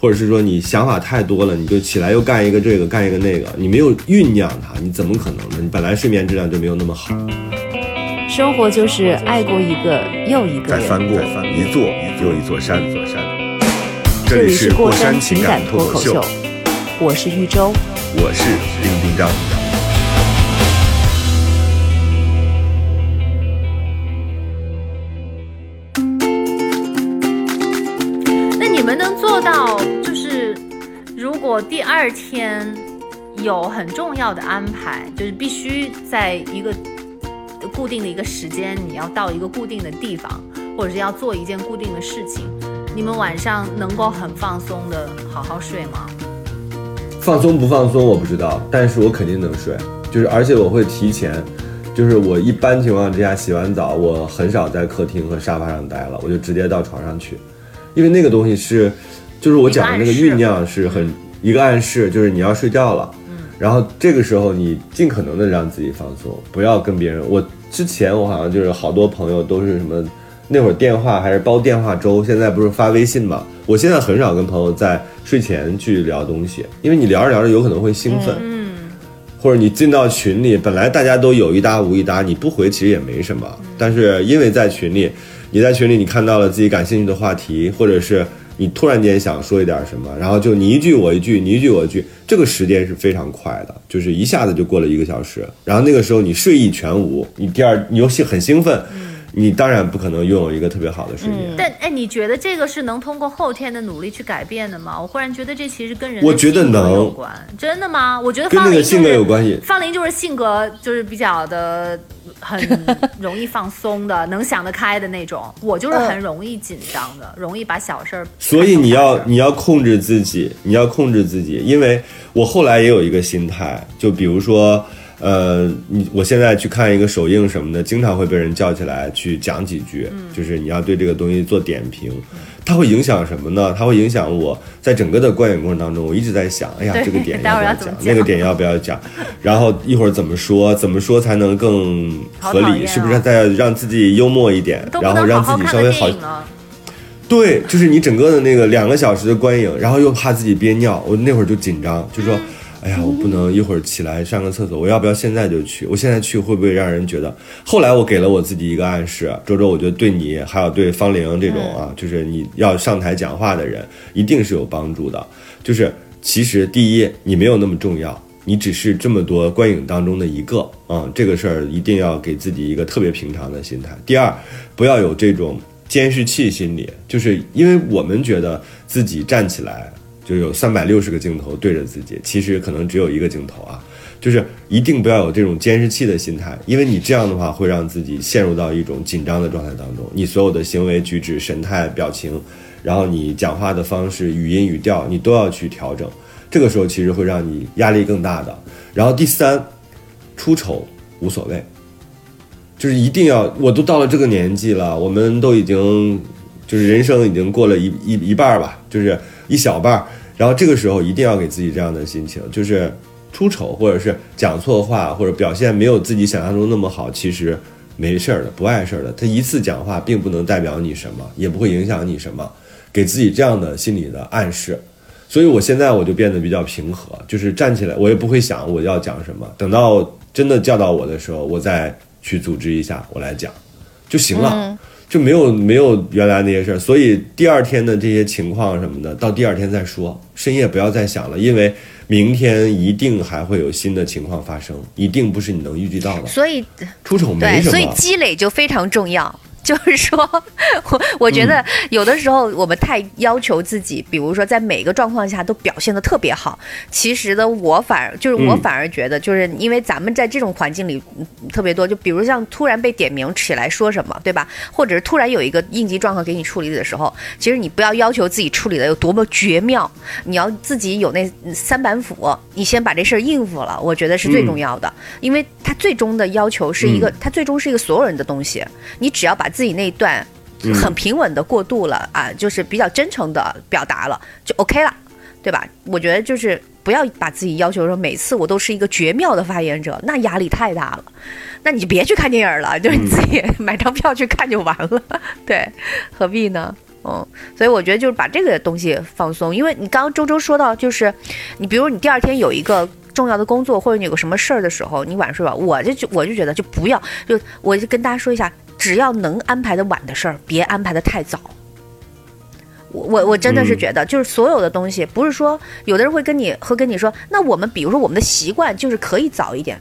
或者是说你想法太多了，你就起来又干一个这个干一个那个，你没有酝酿它，你怎么可能呢？你本来睡眠质量就没有那么好。生活就是爱过一个又一个再翻人。过一座又一座山。这这里里是过山山情情感感脱口秀脱口秀，，我是玉州。我是丁丁张。第二天有很重要的安排，就是必须在一个固定的一个时间，你要到一个固定的地方，或者是要做一件固定的事情，你们晚上能够很放松的好好睡吗？放松不放松我不知道，但是我肯定能睡，就是而且我会提前，就是我一般情况之下洗完澡，我很少在客厅和沙发上待了，我就直接到床上去，因为那个东西是，就是我讲的那个酝酿是很一个暗示，就是你要睡觉了，然后这个时候你尽可能的让自己放松，不要跟别人。我之前我好像就是好多朋友都是什么，那会儿电话还是煲电话粥，现在不是发微信嘛？我现在很少跟朋友在睡前去聊东西，因为你聊着聊着有可能会兴奋，嗯，或者你进到群里，本来大家都有一搭无一搭，你不回其实也没什么，但是因为在群里，你在群里你看到了自己感兴趣的话题，或者是你突然间想说一点什么，然后就你一句我一句，你一句我一句，这个时间是非常快的，就是一下子就过了一个小时，然后那个时候你睡意全无，你第二你又兴很兴奋，你当然不可能拥有一个特别好的睡眠。但哎，你觉得这个是能通过后天的努力去改变的吗？我忽然觉得这其实跟人的我觉得性格能有关，真的吗？我觉得跟那个方林就是性格有关系方林就是性格就是比较的很 容易放松的，能想得开的那种。我就是很容易紧张的，容易把小事儿。所以你要你要控制自己，你要控制自己，因为我后来也有一个心态，就比如说，呃，你我现在去看一个首映什么的，经常会被人叫起来去讲几句，就是你要对这个东西做点评，它会影响什么呢？它会影响我在整个的观影过程当中，我一直在想，哎呀，这个点 要不要讲，那个点要不要讲，然后一会儿怎么说，怎么说才能更合理？是不是啊再让自己幽默一点？然后让自己稍微好。对，就是你整个的那个两个小时的观影，然后又怕自己憋尿，我那会儿就紧张，就说，哎呀，我不能一会儿起来上个厕所，我要不要现在就去？我现在去会不会让人觉得？后来我给了我自己一个暗示，周周，我觉得对你还有对方玲这种啊，就是你要上台讲话的人，一定是有帮助的。就是其实第一，你没有那么重要。你只是这么多观影当中的一个啊、这个事儿一定要给自己一个特别平常的心态。第二，不要有这种监视器心理，就是因为我们觉得自己站起来就有三百六十个镜头对着自己，其实可能只有一个镜头啊。就是一定不要有这种监视器的心态，因为你这样的话会让自己陷入到一种紧张的状态当中，你所有的行为举止、神态、表情，然后你讲话的方式、语音语调，你都要去调整。这个时候其实会让你压力更大的。然后第三，出丑无所谓，就是一定要，我都到了这个年纪了，我们都已经就是人生已经过了一一一半儿吧，就是一小半儿。然后这个时候一定要给自己这样的心情，就是出丑或者是讲错话或者表现没有自己想象中那么好，其实没事儿的，不碍事儿的。他一次讲话并不能代表你什么，也不会影响你什么，给自己这样的心理的暗示。所以我现在我就变得比较平和，就是站起来，我也不会想我要讲什么，等到真的叫到我的时候，我再去组织一下，我来讲。就行了。就没有没有原来那些事儿，所以第二天的这些情况什么的，到第二天再说，深夜不要再想了，因为明天一定还会有新的情况发生，一定不是你能预计到的。所以出丑没对，什所以，积累就非常重要。就是说，我我觉嗯。得有的时候我们太要求自己，比如说在每个状况下都表现的特别好。其实呢，我反而就是我嗯。反而觉得，就是因为咱们在这种环境里嗯特别多，就比如像突然被点名起来说什么，对吧？或者是突然有一个应急状况给你处理的时候，其实你不要要求自己处理的有多么绝妙，你要自己有那三板斧，你先把这事儿应付了，我觉得是最重要的，因为它最终的要求是一个，它最终是一个所有人的东西，你只要把自己那一段很平稳的过渡了、啊，就是比较真诚的表达了，就 OK 了，对吧？我觉得就是不要把自己要求说每次我都是一个绝妙的发言者，那压力太大了。那你就别去看电影了，就是你自己买张票去看就完了，对，何必呢？嗯，所以我觉得就是把这个东西放松，因为你刚刚周周说到，就是你比如你第二天有一个重要的工作，或者你有个什么事儿的时候，你晚睡吧，我就就我就觉得就不要，就我就跟大家说一下，只要能安排的晚的事儿，别安排的太早。我我我真的是嗯觉得，就是所有的东西，不是说有的人会跟你会跟你说，那我们比如说我们的习惯就是可以早一点，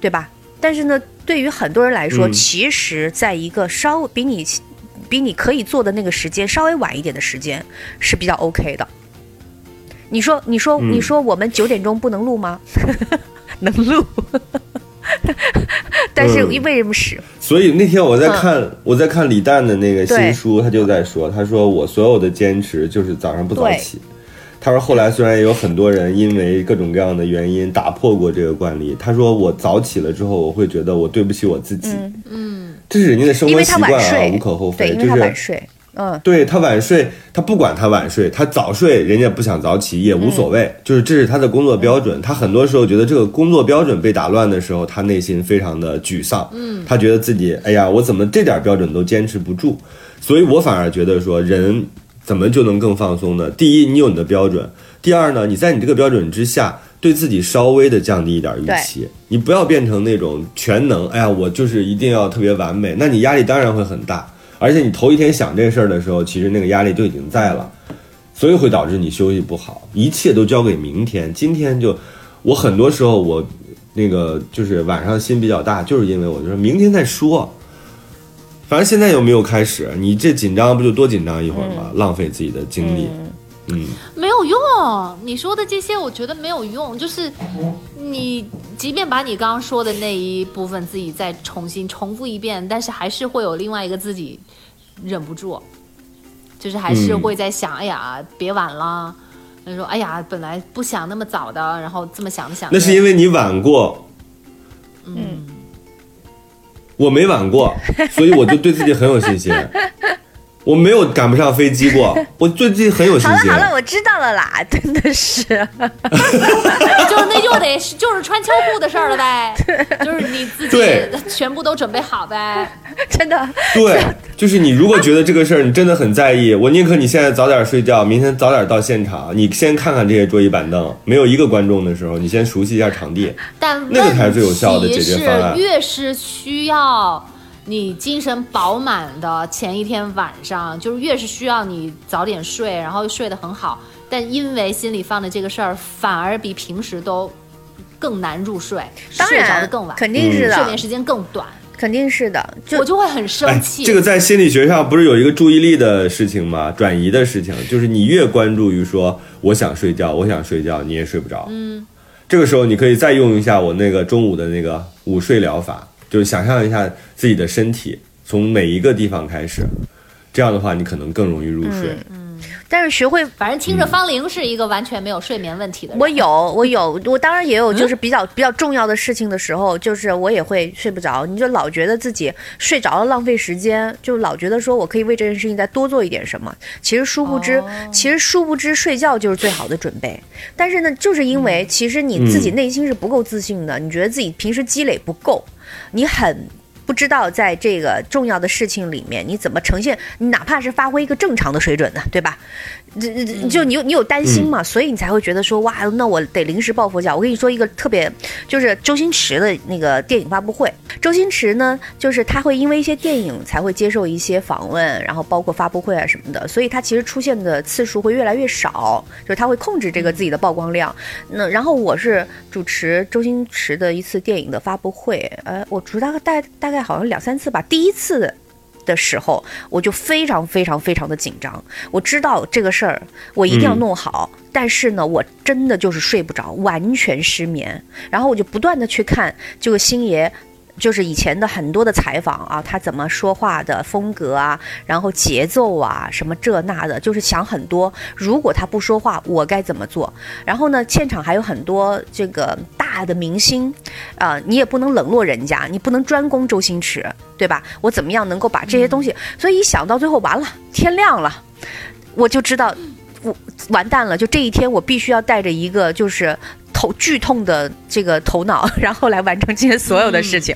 对吧？但是呢，对于很多人来说，嗯其实在一个稍比你比你可以做的那个时间稍微晚一点的时间是比较 OK 的。你说，你说，嗯你说我们九点钟不能录吗？能录，但是嗯为什么是？所以那天我在看、我在看李诞的那个新书，他就在说，他说我所有的坚持就是早上不早起。他说后来虽然也有很多人因为各种各样的原因打破过这个惯例，他说我早起了之后，我会觉得我对不起我自己。嗯，这是人家的生活习惯啊，无可厚对，非。因为他就是晚睡，嗯，对他晚睡，他不管他晚睡，他早睡，人家不想早起也无所谓，嗯就是这是他的工作标准。他很多时候觉得这个工作标准被打乱的时候，他内心非常的沮丧。嗯，他觉得自己，哎呀，我怎么这点标准都坚持不住？所以我反而觉得说，人怎么就能更放松呢？第一，你有你的标准；第二呢，你在你这个标准之下，对自己稍微的降低一点预期，你不要变成那种全能。哎呀，我就是一定要特别完美，那你压力当然会很大。而且你头一天想这事儿的时候，其实那个压力就已经在了，所以会导致你休息不好，一切都交给明天。今天就，我很多时候我那个就是晚上心比较大，就是因为我就说明天再说。反正现在又没有开始，你这紧张不就多紧张一会儿吗？浪费自己的精力。嗯，没有用。你说的这些，我觉得没有用。就是你即便把你刚刚说的那一部分自己再重新重复一遍，但是还是会有另外一个自己忍不住，就是还是嗯会在想，哎呀，别晚了。他说：“哎呀，本来不想那么早的，然后这么想着想着，那是因为你晚过，嗯，我没晚过，所以我就对自己很有信心。我没有赶不上飞机过，我最近很有信心。好了好了，我知道了啦，真的是，就是那就得就是穿秋裤的事儿了呗，就是你自己对全部都准备好呗。真的，对，就是你如果觉得这个事儿你真的很在意，我宁可你现在早点睡觉，明天早点到现场，你先看看这些桌椅板凳，没有一个观众的时候，你先熟悉一下场地。但那个才是最有效的解决方案越是需要你精神饱满的前一天晚上，就是越是需要你早点睡，然后睡得很好，但因为心里放的这个事儿，反而比平时都更难入睡，当睡着然的更晚，肯定是的，睡眠时间更短，肯定是的，就我就会很生哎气。，这个在心理学上不是有一个注意力的事情吗？转移的事情，就是你越关注于说我想睡觉，我想睡觉，你也睡不着。嗯，这个时候你可以再用一下我那个中午的那个午睡疗法，就是想象一下自己的身体从每一个地方开始，这样的话你可能更容易入睡。嗯但是学会反正听着方玲是一个完全没有睡眠问题的人。我有，我有，我当然也有，嗯就是比较比较重要的事情的时候，就是我也会睡不着，你就老觉得自己睡着了浪费时间，就老觉得说我可以为这件事情再多做一点什么。其实殊不知，哦其实殊不知睡觉就是最好的准备。但是呢，就是因嗯为其实你自己内心是不够自信的，你觉得自己平时积累不够，你很不知道在这个重要的事情里面你怎么呈现，你哪怕是发挥一个正常的水准呢，对吧？这这就你有你有担心嘛，所以你才会觉得说哇，那我得临时抱佛脚。我跟你说一个特别，就是周星驰的那个电影发布会。周星驰呢，就是他会因为一些电影才会接受一些访问，然后包括发布会啊什么的，所以他其实出现的次数会越来越少，就是他会控制这个自己的曝光量。那然后我是主持周星驰的一次电影的发布会，呃，我主持大概大大概好像两三次吧，第一次。的时候，我就非常非常非常的紧张。我知道这个事儿，我一定要弄好。但是呢，我真的就是睡不着，完全失眠。然后我就不断的去看这个星爷。就是以前的很多的采访啊，他怎么说话的风格啊，然后节奏啊，什么这那的，就是想很多。如果他不说话，我该怎么做？然后呢，现场还有很多这个大的明星，啊，你也不能冷落人家，你不能专攻周星驰，对吧？我怎么样能够把这些东西？所以一想到最后完了，天亮了，我就知道我完蛋了。就这一天，我必须要带着一个就是。头剧痛的这个头脑，然后来完成今天所有的事情，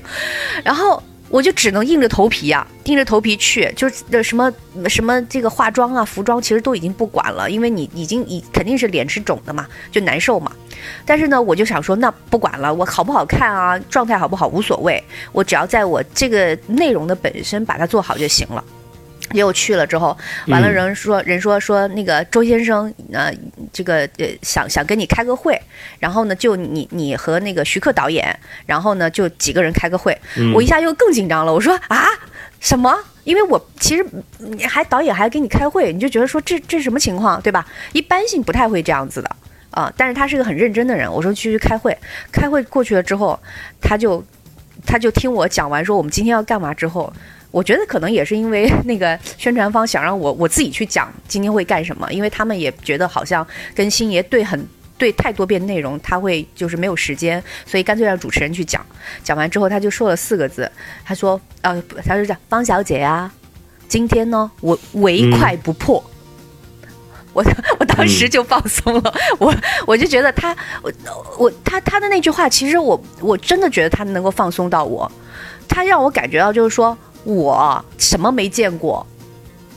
然后我就只能硬着头皮啊，硬着头皮去，就是什么什么这个化妆啊、服装，其实都已经不管了，因为你已经已肯定是脸是肿的嘛，就难受嘛。但是呢，我就想说，那不管了，我好不好看啊，状态好不好无所谓，我只要在我这个内容的本身把它做好就行了。结果去了之后，完了人说人说说那个周先生，呃，这个呃想想跟你开个会，然后呢就你你和那个徐克导演，然后呢就几个人开个会，我一下又更紧张了。我说啊什么？因为我其实你还导演还给你开会，你就觉得说这这什么情况对吧？一般性不太会这样子的啊。但是他是个很认真的人，我说去去开会，开会过去了之后，他就他就听我讲完说我们今天要干嘛之后。我觉得可能也是因为 那个宣传方想让我我自己去讲今天会干什么，因为他们也觉得好像跟星爷对很对太多遍内容，他会就是没有时间，所以干脆让主持人去讲。讲完之后，他就说了四个字，他说：“呃，他就这方小姐啊，今天呢我唯快不破。”我我当时就放松了，我我就觉得他我我他他的那句话，其实我我真的觉得他能够放松到我，他让我感觉到就是说。我什么没见过，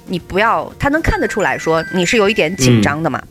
你不要，他能看得出来说你是有一点紧张的嘛。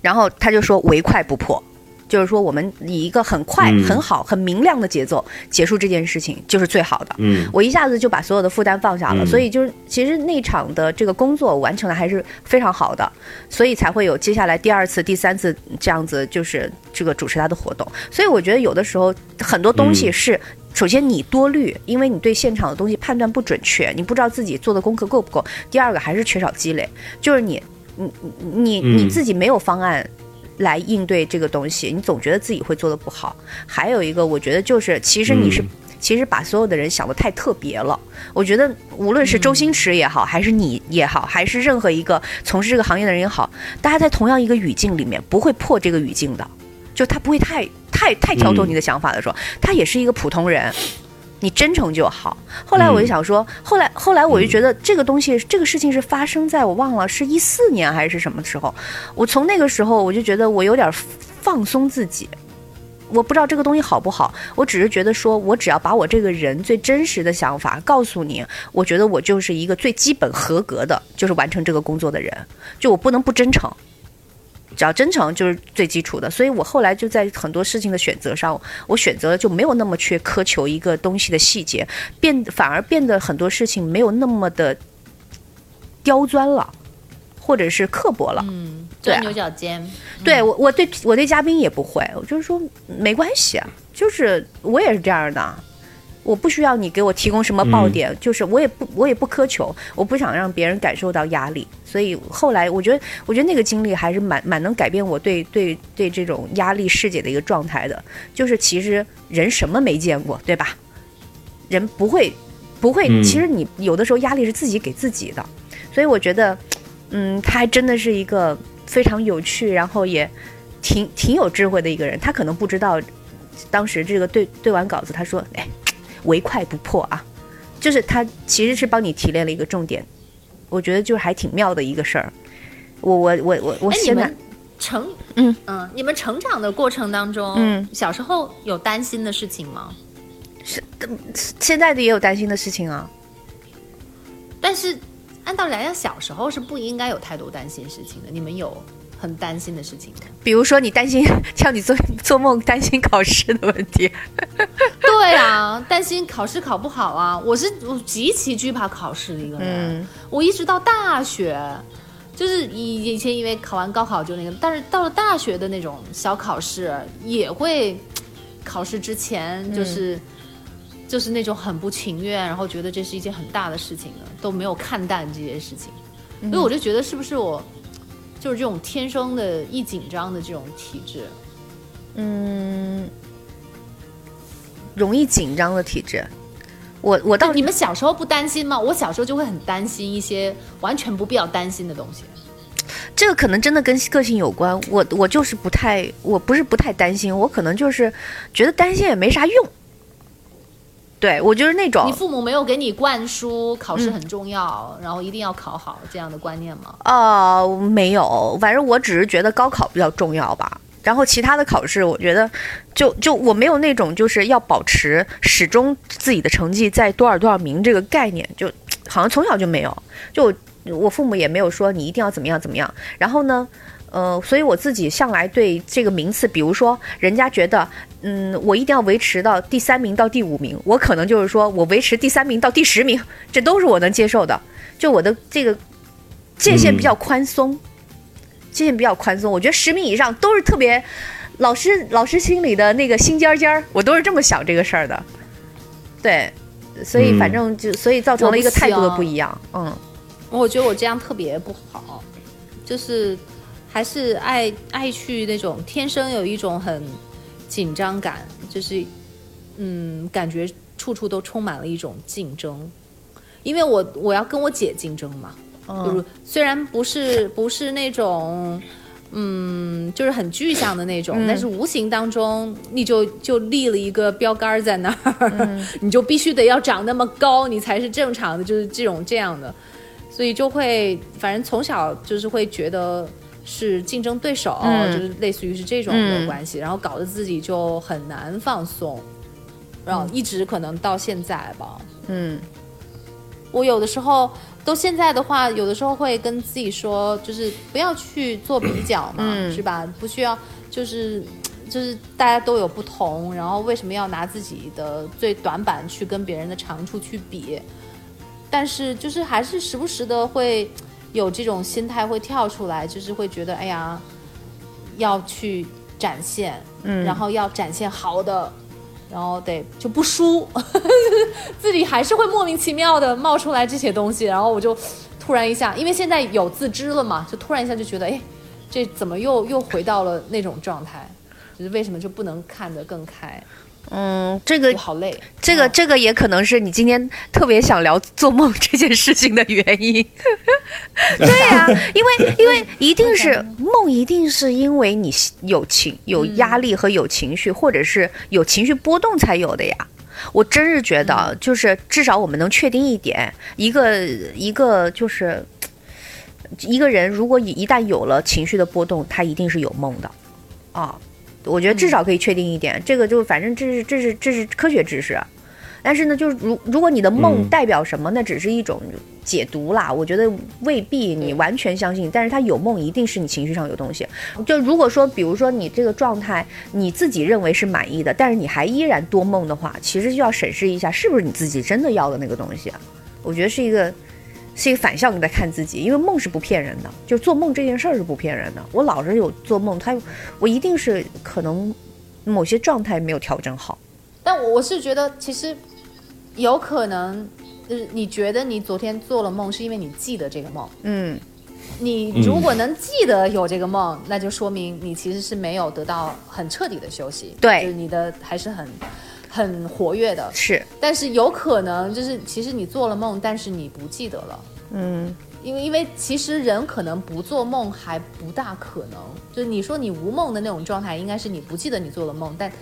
然后他就说唯快不破，就是说我们以一个很快、很好、很明亮的节奏结束这件事情就是最好的。嗯，我一下子就把所有的负担放下了，所以就是其实那场的这个工作完成的还是非常好的，所以才会有接下来第二次、第三次这样子就是这个主持他的活动。所以我觉得有的时候很多东西是。首先，你多虑，因为你对现场的东西判断不准确，你不知道自己做的功课够不够。第二个还是缺少积累，就是你，你，你，你自己没有方案来应对这个东西，你总觉得自己会做的不好。还有一个，我觉得就是，其实你是，其实把所有的人想的太特别了。我觉得，无论是周星驰也好，还是你也好，还是任何一个从事这个行业的人也好，大家在同样一个语境里面，不会破这个语境的。就他不会太太太挑动你的想法的时候，他也是一个普通人，你真诚就好。后来我就想说，后来后来我就觉得这个东西，这个事情是发生在我忘了是一四年还是什么时候。我从那个时候我就觉得我有点放松自己，我不知道这个东西好不好，我只是觉得说我只要把我这个人最真实的想法告诉你，我觉得我就是一个最基本合格的，就是完成这个工作的人，就我不能不真诚。只要真诚就是最基础的，所以我后来就在很多事情的选择上，我选择就没有那么去苛求一个东西的细节，变反而变得很多事情没有那么的刁钻了，或者是刻薄了。嗯，钻牛角尖。对我，我对我对嘉宾也不会，我就是说没关系啊，就是我也是这样的。我不需要你给我提供什么爆点，就是我也不我也不苛求，我不想让别人感受到压力，所以后来我觉得，我觉得那个经历还是蛮蛮能改变我对对对这种压力释解的一个状态的。就是其实人什么没见过，对吧？人不会不会，其实你有的时候压力是自己给自己的，所以我觉得，嗯，他还真的是一个非常有趣，然后也挺挺有智慧的一个人。他可能不知道，当时这个对对完稿子，他说，哎。唯快不破啊，就是他其实是帮你提炼了一个重点，我觉得就是还挺妙的一个事儿。我我我我我现在成嗯嗯，你们成长的过程当中，嗯，小时候有担心的事情吗？是现在的也有担心的事情啊。但是按道理来讲，小时候是不应该有太多担心事情的。你们有很担心的事情？比如说你担心，像你做做梦担心考试的问题，对啊，担心考试考不好啊。我是我极其惧怕考试的一个人。嗯我一直到大学，就是以以前因为考完高考就那个，但是到了大学的那种小考试也会，考试之前就是、就是那种很不情愿，然后觉得这是一件很大的事情了，都没有看淡这件事情。所以我就觉得是不是我就是这种天生的易紧张的这种体质？嗯，容易紧张的体质。我我到你们小时候不担心吗？我小时候就会很担心一些完全不必要担心的东西。这个可能真的跟个性有关。我我就是不太，我不是不太担心，我可能就是觉得担心也没啥用。对我就是那种你父母没有给你灌输考试很重要，然后一定要考好这样的观念吗？呃，没有，反正我只是觉得高考比较重要吧。然后其他的考试，我觉得就就我没有那种就是要保持始终自己的成绩在多少多少名这个概念，就好像从小就没有。就我我父母也没有说你一定要怎么样怎么样。然后呢，呃，所以我自己向来对这个名次，比如说人家觉得，嗯，我一定要维持到第三名到第五名，我可能就是说我维持第三名到第十名，这都是我能接受的。就我的这个界限比较宽松，界限比较宽松。我觉得十名以上都是特别老师老师心里的那个心尖尖儿，我都是这么想这个事儿的。对，所以嗯反正就、所以造成了一个态度的不一样。嗯我觉得我这样特别不好，就是还是爱爱去那种天生有一种很紧张感，就是嗯，感觉处处都充满了一种竞争，因为我我要跟我姐竞争嘛，就是嗯虽然不是不是那种。嗯，就是很具象的那种，嗯。但是无形当中你就就立了一个标杆在那儿，嗯。你就必须得要长那么高，你才是正常的，就是这种这样的，所以就会反正从小就是会觉得是竞争对手，嗯。就是类似于是这种嗯。的关系，然后搞得自己就很难放松，然后一直可能到现在吧，嗯。我有的时候都现在的话，有的时候会跟自己说，就是不要去做比较嘛，嗯。是吧？不需要，就是就是大家都有不同，然后为什么要拿自己的最短板去跟别人的长处去比？但是就是还是时不时的会有这种心态会跳出来，就是会觉得哎呀，要去展现，嗯，然后要展现好的，然后得就不输，自己还是会莫名其妙的冒出来这些东西，然后我就突然一下，因为现在有自知了嘛，就突然一下就觉得，哎，这怎么又又回到了那种状态？就是为什么就不能看得更开？嗯，这个好累。这个嗯这个也可能是你今天特别想聊做梦这件事情的原因。对呀、因为因为一定是梦，一定是因为你有情有压力和有情绪，或者是有情绪波动才有的呀。我真是觉得，就是至少我们能确定一点，一个一个就是一个人，如果一一旦有了情绪的波动，他一定是有梦的啊。我觉得至少可以确定一点，这个就反正这是这是这是科学知识。但是呢，就是如如果你的梦嗯代表什么，那只是一种解读啦。我觉得未必你完全相信，但是他有梦一定是你情绪上有东西。就如果说，比如说你这个状态你自己认为是满意的，但是你还依然多梦的话，其实就要审视一下是不是你自己真的要的那个东西啊。我觉得是一个是一个反向的在看自己，因为梦是不骗人的，就做梦这件事儿是不骗人的。我老是有做梦，他我一定是可能某些状态没有调整好。但我我是觉得，其实有可能，就是你觉得你昨天做了梦，是因为你记得这个梦。嗯你如果能记得有这个梦，那就说明你其实是没有得到很彻底的休息，对就是你的还是很很活跃的。是，但是有可能就是其实你做了梦，但是你不记得了。嗯因为因为其实人可能不做梦还不大可能，就是你说你无梦的那种状态，应该是你不记得你做了梦，但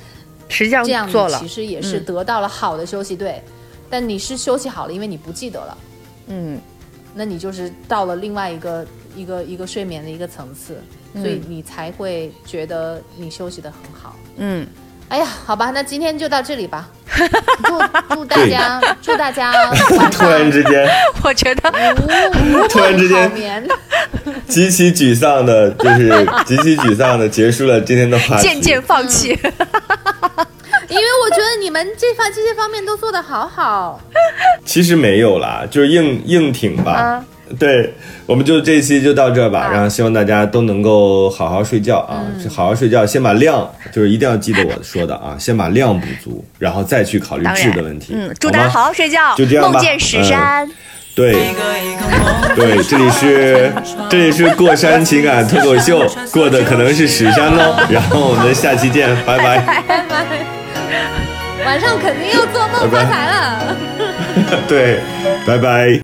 实际上这样做了其，实也是嗯得到了好的休息，对。但你是休息好了，因为你不记得了，嗯那你就是到了另外一个一个一个睡眠的一个层次，所以你才会觉得你休息的很好。嗯哎呀，好吧，那今天就到这里吧。祝祝大家，祝大家 突然之间，我觉得无 突然之间。极其沮丧的，就是极其沮丧的结束了今天的话题。渐渐放弃。因为我觉得你们这方这些方面都做得好好。其实没有啦，就是硬硬挺吧。啊 对，我们就这一期就到这儿吧，然后希望大家都能够好好睡觉啊，嗯好好睡觉，先把量，就是一定要记得我说的啊，先把量补足，然后再去考虑质的问题。嗯，祝大家吗好好睡觉，就这样吧梦见石山。对，对，这里是 这里是过山情感脱口秀，过的可能是屎山哦。然后我们下期见，拜拜。拜拜。晚上肯定要做梦发财了。对，拜拜。